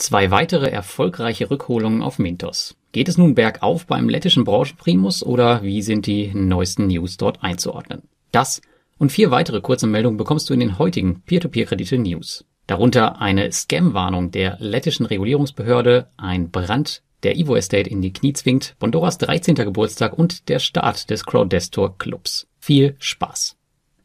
Zwei weitere erfolgreiche Rückholungen auf Mintos. Geht es nun bergauf beim lettischen Branchenprimus oder wie sind die neuesten News dort einzuordnen? Das und vier weitere kurze Meldungen bekommst du in den heutigen Peer-to-Peer-Kredite-News. Darunter eine Scam-Warnung der lettischen Regulierungsbehörde, ein Brand, der Evo Estate in die Knie zwingt, Bondoras 13. Geburtstag und der Start des Crowdestor Clubs. Viel Spaß!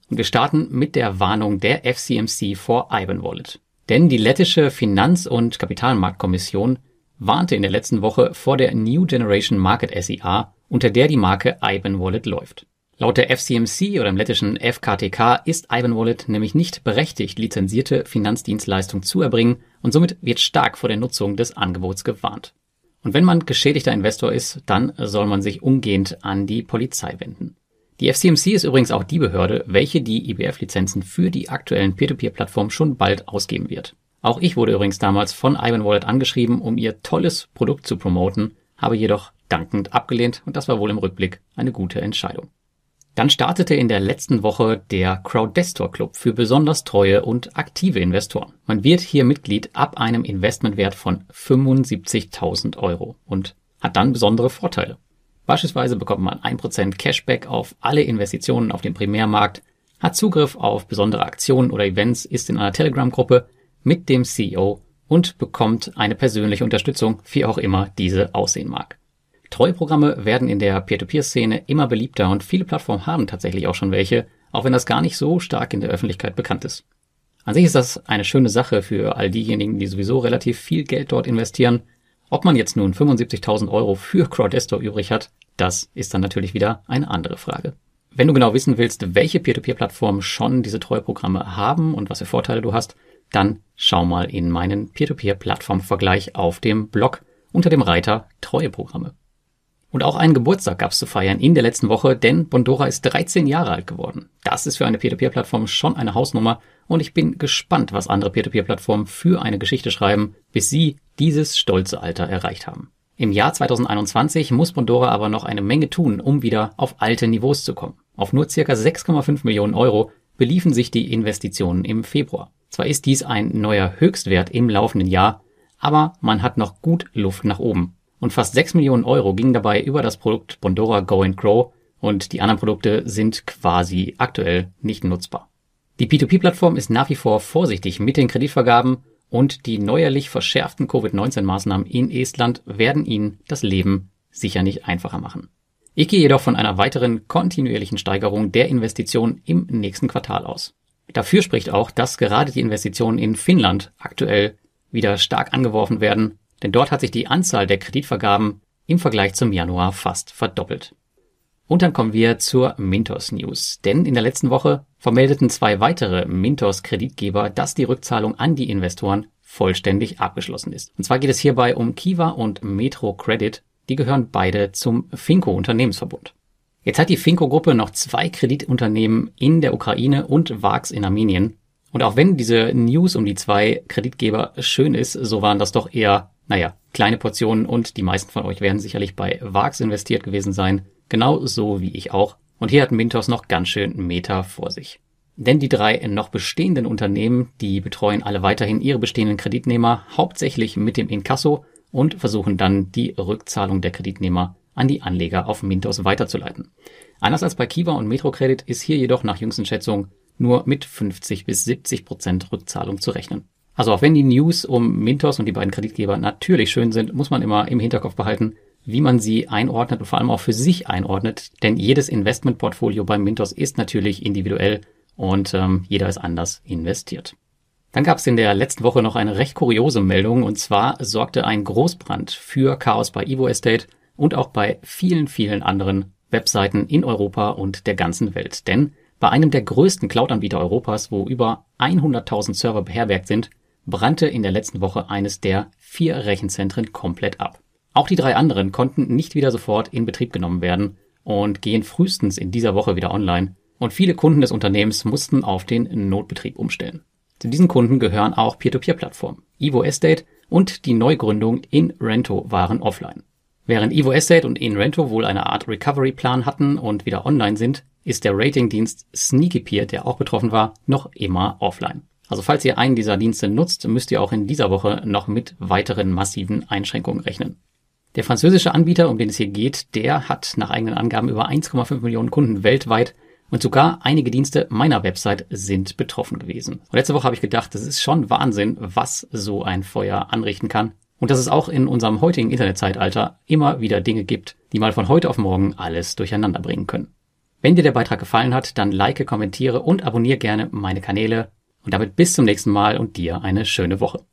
Und wir starten mit der Warnung der FCMC vor Ivan Wallet. Denn die lettische Finanz- und Kapitalmarktkommission warnte in der letzten Woche vor der New Generation Market SEA, unter der die Marke Ivan Wallet läuft. Laut der FCMC oder im lettischen FKTK ist Ivan Wallet nämlich nicht berechtigt, lizenzierte Finanzdienstleistung zu erbringen und somit wird stark vor der Nutzung des Angebots gewarnt. Und wenn man geschädigter Investor ist, dann soll man sich umgehend an die Polizei wenden. Die FCMC ist übrigens auch die Behörde, welche die IBF-Lizenzen für die aktuellen Peer-to-Peer-Plattformen schon bald ausgeben wird. Auch ich wurde übrigens damals von Ivan Wallet angeschrieben, um ihr tolles Produkt zu promoten, habe jedoch dankend abgelehnt und das war wohl im Rückblick eine gute Entscheidung. Dann startete in der letzten Woche der Crowdestor Club für besonders treue und aktive Investoren. Man wird hier Mitglied ab einem Investmentwert von 75.000 Euro und hat dann besondere Vorteile. Beispielsweise bekommt man 1% Cashback auf alle Investitionen auf dem Primärmarkt, hat Zugriff auf besondere Aktionen oder Events, ist in einer Telegram-Gruppe mit dem CEO und bekommt eine persönliche Unterstützung, wie auch immer diese aussehen mag. Treueprogramme werden in der Peer-to-Peer-Szene immer beliebter und viele Plattformen haben tatsächlich auch schon welche, auch wenn das gar nicht so stark in der Öffentlichkeit bekannt ist. An sich ist das eine schöne Sache für all diejenigen, die sowieso relativ viel Geld dort investieren ob man jetzt nun 75.000 Euro für Crowdestor übrig hat, das ist dann natürlich wieder eine andere Frage. Wenn du genau wissen willst, welche Peer-to-Peer-Plattformen schon diese Treueprogramme haben und was für Vorteile du hast, dann schau mal in meinen Peer-to-Peer-Plattform-Vergleich auf dem Blog unter dem Reiter Treueprogramme. Und auch einen Geburtstag gab es zu feiern in der letzten Woche, denn Bondora ist 13 Jahre alt geworden. Das ist für eine Peer-to-Peer-Plattform schon eine Hausnummer und ich bin gespannt, was andere Peer-to-Peer-Plattformen für eine Geschichte schreiben, bis sie dieses stolze Alter erreicht haben. Im Jahr 2021 muss Bondora aber noch eine Menge tun, um wieder auf alte Niveaus zu kommen. Auf nur circa 6,5 Millionen Euro beliefen sich die Investitionen im Februar. Zwar ist dies ein neuer Höchstwert im laufenden Jahr, aber man hat noch gut Luft nach oben. Und fast 6 Millionen Euro gingen dabei über das Produkt Bondora Go and Grow und die anderen Produkte sind quasi aktuell nicht nutzbar. Die P2P-Plattform ist nach wie vor vorsichtig mit den Kreditvergaben und die neuerlich verschärften Covid-19-Maßnahmen in Estland werden ihnen das Leben sicher nicht einfacher machen. Ich gehe jedoch von einer weiteren kontinuierlichen Steigerung der Investitionen im nächsten Quartal aus. Dafür spricht auch, dass gerade die Investitionen in Finnland aktuell wieder stark angeworfen werden, denn dort hat sich die Anzahl der Kreditvergaben im Vergleich zum Januar fast verdoppelt. Und dann kommen wir zur Mintos News. Denn in der letzten Woche vermeldeten zwei weitere Mintos Kreditgeber, dass die Rückzahlung an die Investoren vollständig abgeschlossen ist. Und zwar geht es hierbei um Kiva und Metro Credit. Die gehören beide zum Finco Unternehmensverbund. Jetzt hat die Finco-Gruppe noch zwei Kreditunternehmen in der Ukraine und VAX in Armenien. Und auch wenn diese News um die zwei Kreditgeber schön ist, so waren das doch eher, naja, kleine Portionen und die meisten von euch werden sicherlich bei VAX investiert gewesen sein. Genau so wie ich auch. Und hier hat Mintos noch ganz schön Meta vor sich. Denn die drei noch bestehenden Unternehmen, die betreuen alle weiterhin ihre bestehenden Kreditnehmer, hauptsächlich mit dem Inkasso und versuchen dann die Rückzahlung der Kreditnehmer an die Anleger auf Mintos weiterzuleiten. Anders als bei Kiva und Metrocredit ist hier jedoch nach jüngsten Schätzungen nur mit 50 bis 70 Prozent Rückzahlung zu rechnen. Also auch wenn die News um Mintos und die beiden Kreditgeber natürlich schön sind, muss man immer im Hinterkopf behalten, wie man sie einordnet und vor allem auch für sich einordnet. Denn jedes Investmentportfolio beim Mintos ist natürlich individuell und ähm, jeder ist anders investiert. Dann gab es in der letzten Woche noch eine recht kuriose Meldung und zwar sorgte ein Großbrand für Chaos bei Evo Estate und auch bei vielen, vielen anderen Webseiten in Europa und der ganzen Welt. Denn bei einem der größten Cloud-Anbieter Europas, wo über 100.000 Server beherbergt sind, brannte in der letzten Woche eines der vier Rechenzentren komplett ab. Auch die drei anderen konnten nicht wieder sofort in Betrieb genommen werden und gehen frühestens in dieser Woche wieder online. Und viele Kunden des Unternehmens mussten auf den Notbetrieb umstellen. Zu diesen Kunden gehören auch Peer-to-Peer-Plattformen. Evo Estate und die Neugründung InRento waren offline. Während Evo Estate und InRento wohl eine Art Recovery-Plan hatten und wieder online sind, ist der Ratingdienst SneakyPeer, der auch betroffen war, noch immer offline. Also falls ihr einen dieser Dienste nutzt, müsst ihr auch in dieser Woche noch mit weiteren massiven Einschränkungen rechnen. Der französische Anbieter, um den es hier geht, der hat nach eigenen Angaben über 1,5 Millionen Kunden weltweit und sogar einige Dienste meiner Website sind betroffen gewesen. Und letzte Woche habe ich gedacht, das ist schon Wahnsinn, was so ein Feuer anrichten kann. Und dass es auch in unserem heutigen Internetzeitalter immer wieder Dinge gibt, die mal von heute auf morgen alles durcheinander bringen können. Wenn dir der Beitrag gefallen hat, dann like, kommentiere und abonniere gerne meine Kanäle. Und damit bis zum nächsten Mal und dir eine schöne Woche.